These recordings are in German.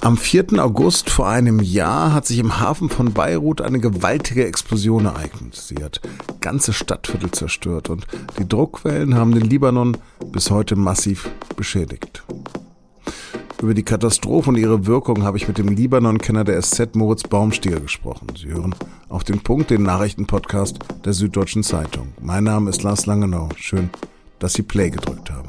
Am 4. August vor einem Jahr hat sich im Hafen von Beirut eine gewaltige Explosion ereignet. Sie hat ganze Stadtviertel zerstört und die Druckwellen haben den Libanon bis heute massiv beschädigt. Über die Katastrophe und ihre Wirkung habe ich mit dem Libanon-Kenner der SZ Moritz Baumstieger gesprochen. Sie hören auf den Punkt den Nachrichtenpodcast der Süddeutschen Zeitung. Mein Name ist Lars Langenau. Schön, dass Sie Play gedrückt haben.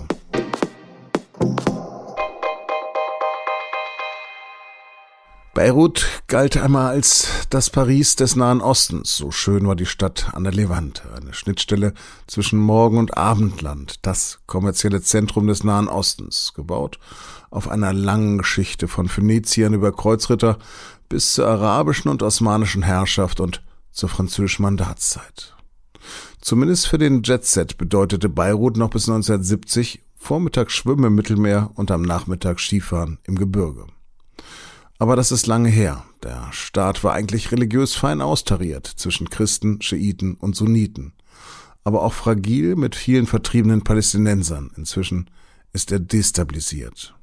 Beirut galt einmal als das Paris des Nahen Ostens. So schön war die Stadt an der Levante, eine Schnittstelle zwischen Morgen- und Abendland, das kommerzielle Zentrum des Nahen Ostens, gebaut auf einer langen Geschichte von Phöniziern über Kreuzritter bis zur arabischen und osmanischen Herrschaft und zur französischen Mandatszeit. Zumindest für den Jetset bedeutete Beirut noch bis 1970 Vormittag Schwimmen im Mittelmeer und am Nachmittag Skifahren im Gebirge. Aber das ist lange her. Der Staat war eigentlich religiös fein austariert zwischen Christen, Schiiten und Sunniten. Aber auch fragil mit vielen vertriebenen Palästinensern. Inzwischen ist er destabilisiert.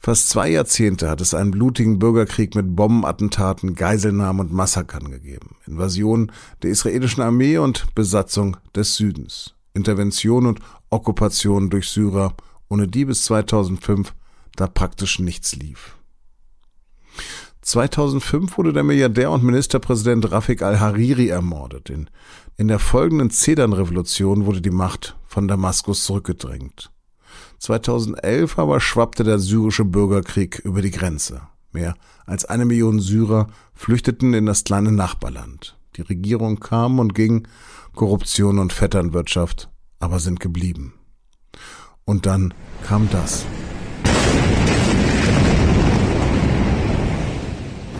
Fast zwei Jahrzehnte hat es einen blutigen Bürgerkrieg mit Bombenattentaten, Geiselnahmen und Massakern gegeben. Invasion der israelischen Armee und Besatzung des Südens. Intervention und Okkupation durch Syrer, ohne die bis 2005 da praktisch nichts lief. 2005 wurde der Milliardär und Ministerpräsident Rafik al-Hariri ermordet. In, in der folgenden Zedern-Revolution wurde die Macht von Damaskus zurückgedrängt. 2011 aber schwappte der syrische Bürgerkrieg über die Grenze. Mehr als eine Million Syrer flüchteten in das kleine Nachbarland. Die Regierung kam und ging, Korruption und Vetternwirtschaft aber sind geblieben. Und dann kam das.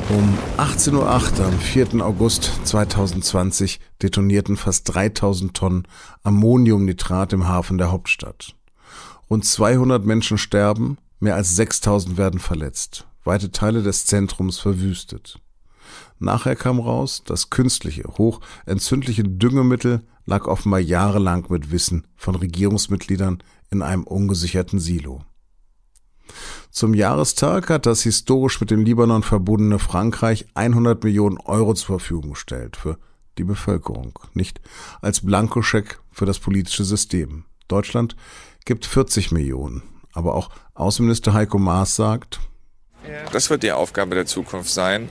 Um 18.08 Uhr am 4. August 2020 detonierten fast 3000 Tonnen Ammoniumnitrat im Hafen der Hauptstadt. Rund 200 Menschen sterben, mehr als 6000 werden verletzt, weite Teile des Zentrums verwüstet. Nachher kam raus, das künstliche, hochentzündliche Düngemittel lag offenbar jahrelang mit Wissen von Regierungsmitgliedern in einem ungesicherten Silo. Zum Jahrestag hat das historisch mit dem Libanon verbundene Frankreich 100 Millionen Euro zur Verfügung gestellt für die Bevölkerung, nicht als Blankoscheck für das politische System. Deutschland gibt 40 Millionen, aber auch Außenminister Heiko Maas sagt, das wird die Aufgabe der Zukunft sein,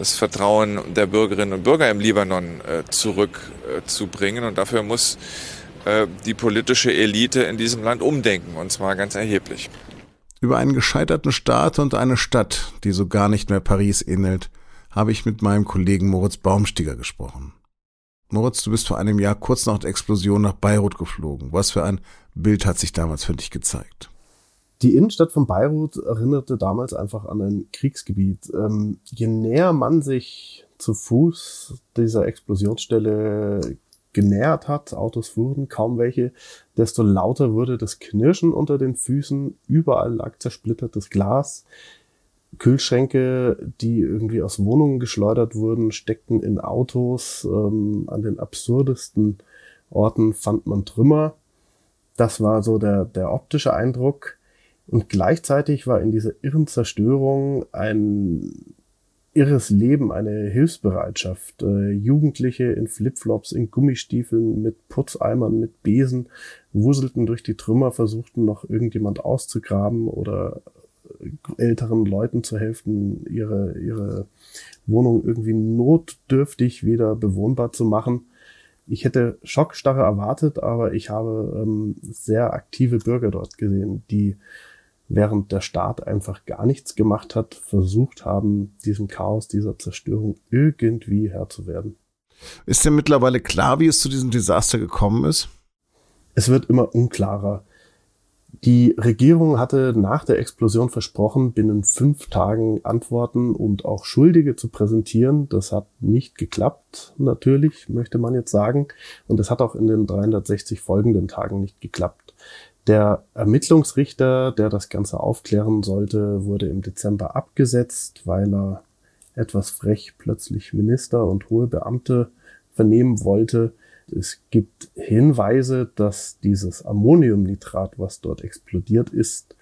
das Vertrauen der Bürgerinnen und Bürger im Libanon äh, zurückzubringen. Äh, und dafür muss äh, die politische Elite in diesem Land umdenken, und zwar ganz erheblich. Über einen gescheiterten Staat und eine Stadt, die so gar nicht mehr Paris ähnelt, habe ich mit meinem Kollegen Moritz Baumstiger gesprochen. Moritz, du bist vor einem Jahr kurz nach der Explosion nach Beirut geflogen. Was für ein Bild hat sich damals für dich gezeigt? Die Innenstadt von Beirut erinnerte damals einfach an ein Kriegsgebiet. Ähm, je näher man sich zu Fuß dieser Explosionsstelle genähert hat, Autos fuhren, kaum welche, desto lauter wurde das Knirschen unter den Füßen, überall lag zersplittertes Glas, Kühlschränke, die irgendwie aus Wohnungen geschleudert wurden, steckten in Autos, ähm, an den absurdesten Orten fand man Trümmer. Das war so der, der optische Eindruck. Und gleichzeitig war in dieser irren Zerstörung ein irres Leben, eine Hilfsbereitschaft. Äh, Jugendliche in Flipflops, in Gummistiefeln, mit Putzeimern, mit Besen, wuselten durch die Trümmer, versuchten noch irgendjemand auszugraben oder äh, älteren Leuten zu helfen, ihre, ihre Wohnung irgendwie notdürftig wieder bewohnbar zu machen. Ich hätte Schockstarre erwartet, aber ich habe ähm, sehr aktive Bürger dort gesehen, die während der Staat einfach gar nichts gemacht hat, versucht haben, diesem Chaos, dieser Zerstörung irgendwie Herr zu werden. Ist denn mittlerweile klar, wie es zu diesem Desaster gekommen ist? Es wird immer unklarer. Die Regierung hatte nach der Explosion versprochen, binnen fünf Tagen Antworten und auch Schuldige zu präsentieren. Das hat nicht geklappt, natürlich, möchte man jetzt sagen. Und es hat auch in den 360 folgenden Tagen nicht geklappt. Der Ermittlungsrichter, der das Ganze aufklären sollte, wurde im Dezember abgesetzt, weil er etwas frech plötzlich Minister und hohe Beamte vernehmen wollte. Es gibt Hinweise, dass dieses Ammoniumnitrat, was dort explodiert ist,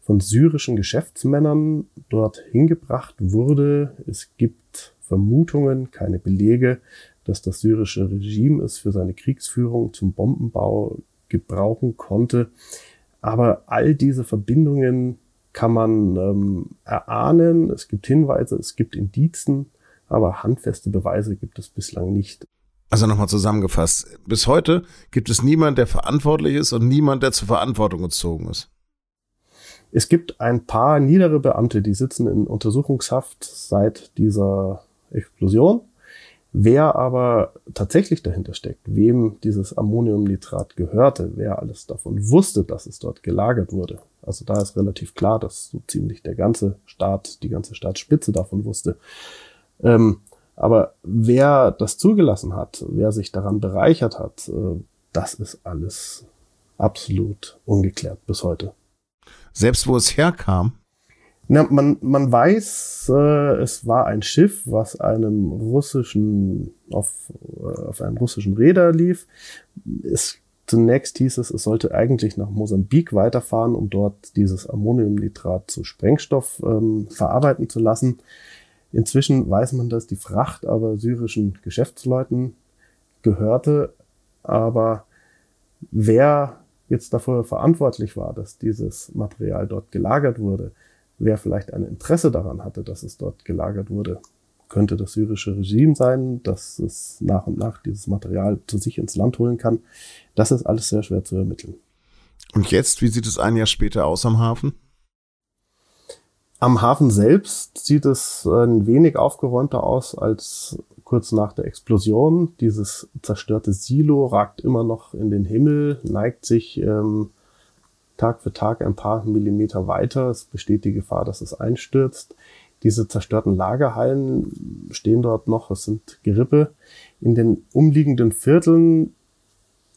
von syrischen Geschäftsmännern dort hingebracht wurde. Es gibt Vermutungen, keine Belege, dass das syrische Regime es für seine Kriegsführung zum Bombenbau gebrauchen konnte. Aber all diese Verbindungen kann man ähm, erahnen. Es gibt Hinweise, es gibt Indizen, aber handfeste Beweise gibt es bislang nicht. Also nochmal zusammengefasst. Bis heute gibt es niemand, der verantwortlich ist und niemand, der zur Verantwortung gezogen ist. Es gibt ein paar niedere Beamte, die sitzen in Untersuchungshaft seit dieser Explosion. Wer aber tatsächlich dahinter steckt, wem dieses Ammoniumnitrat gehörte, wer alles davon wusste, dass es dort gelagert wurde. Also da ist relativ klar, dass so ziemlich der ganze Staat, die ganze Staatsspitze davon wusste. Ähm, aber wer das zugelassen hat, wer sich daran bereichert hat, äh, das ist alles absolut ungeklärt bis heute. Selbst wo es herkam? Na, man, man weiß, äh, es war ein Schiff, was einem russischen, auf, äh, auf einem russischen Räder lief. Es, zunächst hieß es, es sollte eigentlich nach Mosambik weiterfahren, um dort dieses Ammoniumnitrat zu Sprengstoff ähm, verarbeiten zu lassen. Inzwischen weiß man, dass die Fracht aber syrischen Geschäftsleuten gehörte. Aber wer jetzt dafür verantwortlich war, dass dieses Material dort gelagert wurde, wer vielleicht ein Interesse daran hatte, dass es dort gelagert wurde. Könnte das syrische Regime sein, dass es nach und nach dieses Material zu sich ins Land holen kann. Das ist alles sehr schwer zu ermitteln. Und jetzt, wie sieht es ein Jahr später aus am Hafen? Am Hafen selbst sieht es ein wenig aufgeräumter aus als kurz nach der Explosion. Dieses zerstörte Silo ragt immer noch in den Himmel, neigt sich ähm, Tag für Tag ein paar Millimeter weiter. Es besteht die Gefahr, dass es einstürzt. Diese zerstörten Lagerhallen stehen dort noch, es sind Gerippe. In den umliegenden Vierteln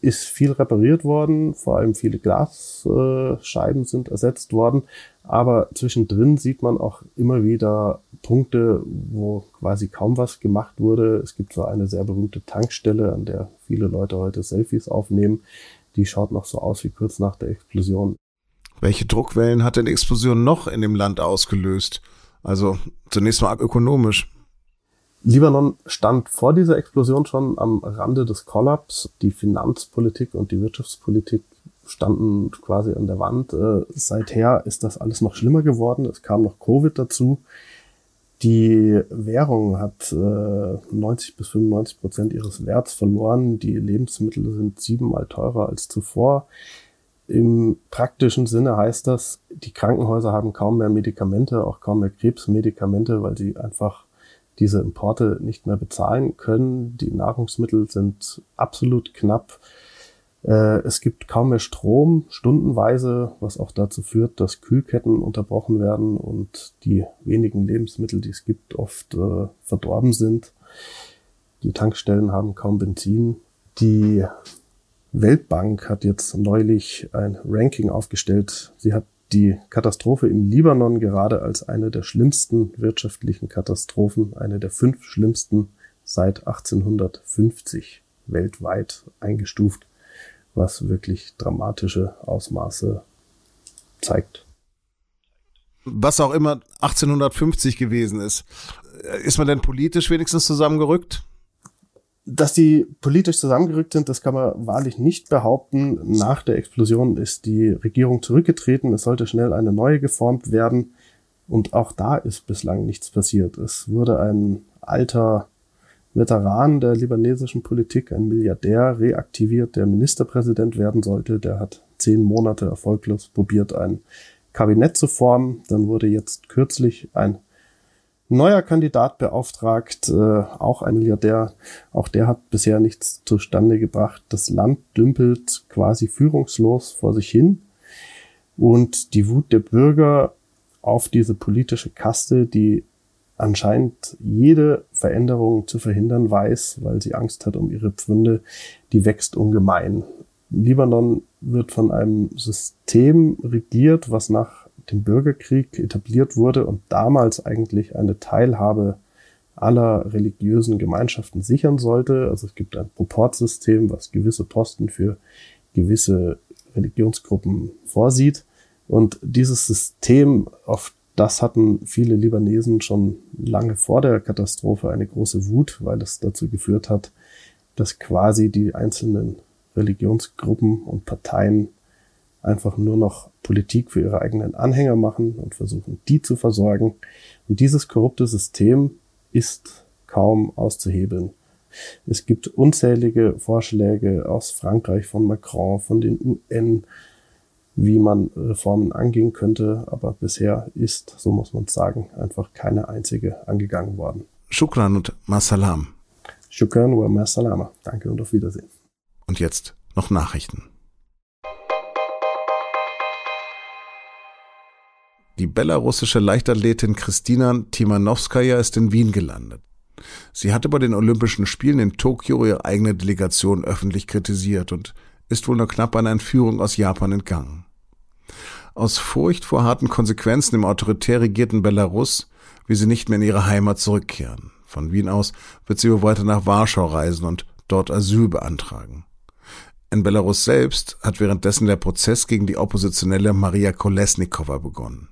ist viel repariert worden, vor allem viele Glasscheiben sind ersetzt worden, aber zwischendrin sieht man auch immer wieder Punkte, wo quasi kaum was gemacht wurde. Es gibt so eine sehr berühmte Tankstelle, an der viele Leute heute Selfies aufnehmen die schaut noch so aus wie kurz nach der Explosion. Welche Druckwellen hat denn die Explosion noch in dem Land ausgelöst? Also zunächst mal ökonomisch. Libanon stand vor dieser Explosion schon am Rande des Kollaps. Die Finanzpolitik und die Wirtschaftspolitik standen quasi an der Wand. Äh, seither ist das alles noch schlimmer geworden. Es kam noch Covid dazu. Die Währung hat äh, 90 bis 95 Prozent ihres Werts verloren. Die Lebensmittel sind siebenmal teurer als zuvor. Im praktischen Sinne heißt das, die Krankenhäuser haben kaum mehr Medikamente, auch kaum mehr Krebsmedikamente, weil sie einfach diese Importe nicht mehr bezahlen können. Die Nahrungsmittel sind absolut knapp. Äh, es gibt kaum mehr Strom, stundenweise, was auch dazu führt, dass Kühlketten unterbrochen werden und die wenigen Lebensmittel, die es gibt, oft äh, verdorben sind. Die Tankstellen haben kaum Benzin. Die Weltbank hat jetzt neulich ein Ranking aufgestellt. Sie hat die Katastrophe im Libanon gerade als eine der schlimmsten wirtschaftlichen Katastrophen, eine der fünf schlimmsten seit 1850 weltweit eingestuft was wirklich dramatische Ausmaße zeigt. Was auch immer 1850 gewesen ist. Ist man denn politisch wenigstens zusammengerückt? Dass die politisch zusammengerückt sind, das kann man wahrlich nicht behaupten. Nach der Explosion ist die Regierung zurückgetreten. Es sollte schnell eine neue geformt werden. Und auch da ist bislang nichts passiert. Es wurde ein alter Veteran der libanesischen Politik, ein Milliardär, reaktiviert, der Ministerpräsident werden sollte. Der hat zehn Monate erfolglos probiert, ein Kabinett zu formen. Dann wurde jetzt kürzlich ein neuer Kandidat beauftragt, äh, auch ein Milliardär. Auch der hat bisher nichts zustande gebracht. Das Land dümpelt quasi führungslos vor sich hin. Und die Wut der Bürger auf diese politische Kaste, die anscheinend jede Veränderung zu verhindern weiß, weil sie Angst hat um ihre Pfründe, die wächst ungemein. Libanon wird von einem System regiert, was nach dem Bürgerkrieg etabliert wurde und damals eigentlich eine Teilhabe aller religiösen Gemeinschaften sichern sollte. Also es gibt ein Proportsystem, was gewisse Posten für gewisse Religionsgruppen vorsieht. Und dieses System, auf das hatten viele Libanesen schon lange vor der Katastrophe eine große Wut, weil es dazu geführt hat, dass quasi die einzelnen Religionsgruppen und Parteien einfach nur noch Politik für ihre eigenen Anhänger machen und versuchen, die zu versorgen. Und dieses korrupte System ist kaum auszuhebeln. Es gibt unzählige Vorschläge aus Frankreich von Macron, von den UN, wie man Reformen angehen könnte, aber bisher ist, so muss man sagen, einfach keine einzige angegangen worden. Shukran und Masalam. Shukran wa Masalama. Danke und auf Wiedersehen. Und jetzt noch Nachrichten. Die belarussische Leichtathletin Kristina Timanowskaja ist in Wien gelandet. Sie hatte bei den Olympischen Spielen in Tokio ihre eigene Delegation öffentlich kritisiert und ist wohl nur knapp einer Entführung aus Japan entgangen. Aus Furcht vor harten Konsequenzen im autoritär regierten Belarus will sie nicht mehr in ihre Heimat zurückkehren. Von Wien aus wird sie wohl weiter nach Warschau reisen und dort Asyl beantragen. In Belarus selbst hat währenddessen der Prozess gegen die Oppositionelle Maria Kolesnikova begonnen.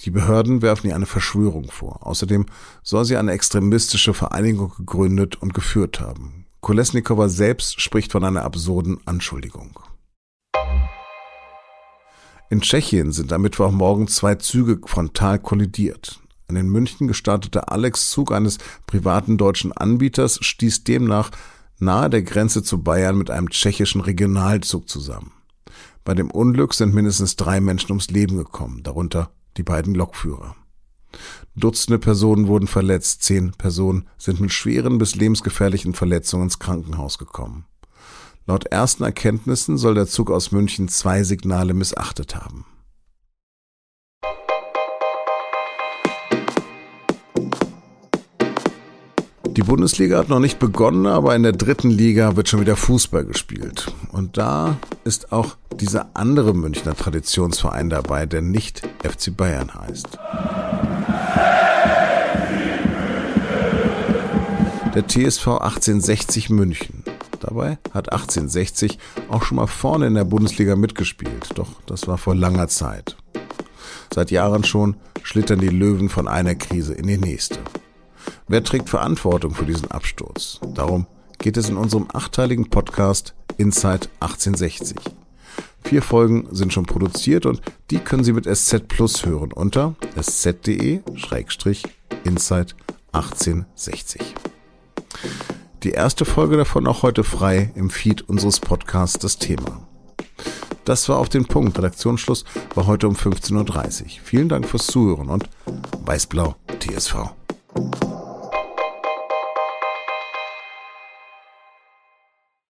Die Behörden werfen ihr eine Verschwörung vor. Außerdem soll sie eine extremistische Vereinigung gegründet und geführt haben. Kolesnikova selbst spricht von einer absurden Anschuldigung. In Tschechien sind am Mittwochmorgen zwei Züge frontal kollidiert. Ein in München gestarteter Alex-Zug eines privaten deutschen Anbieters stieß demnach nahe der Grenze zu Bayern mit einem tschechischen Regionalzug zusammen. Bei dem Unglück sind mindestens drei Menschen ums Leben gekommen, darunter die beiden Lokführer. Dutzende Personen wurden verletzt, zehn Personen sind mit schweren bis lebensgefährlichen Verletzungen ins Krankenhaus gekommen. Laut ersten Erkenntnissen soll der Zug aus München zwei Signale missachtet haben. Die Bundesliga hat noch nicht begonnen, aber in der dritten Liga wird schon wieder Fußball gespielt. Und da ist auch dieser andere Münchner Traditionsverein dabei, der nicht FC Bayern heißt. Der TSV 1860 München. Dabei hat 1860 auch schon mal vorne in der Bundesliga mitgespielt, doch das war vor langer Zeit. Seit Jahren schon schlittern die Löwen von einer Krise in die nächste. Wer trägt Verantwortung für diesen Absturz? Darum geht es in unserem achteiligen Podcast Inside 1860. Vier Folgen sind schon produziert und die können Sie mit SZ Plus hören unter sz.de-inside 1860. Die erste Folge davon auch heute frei im Feed unseres Podcasts das Thema. Das war auf den Punkt. Redaktionsschluss war heute um 15.30 Uhr. Vielen Dank fürs Zuhören und Weißblau TSV.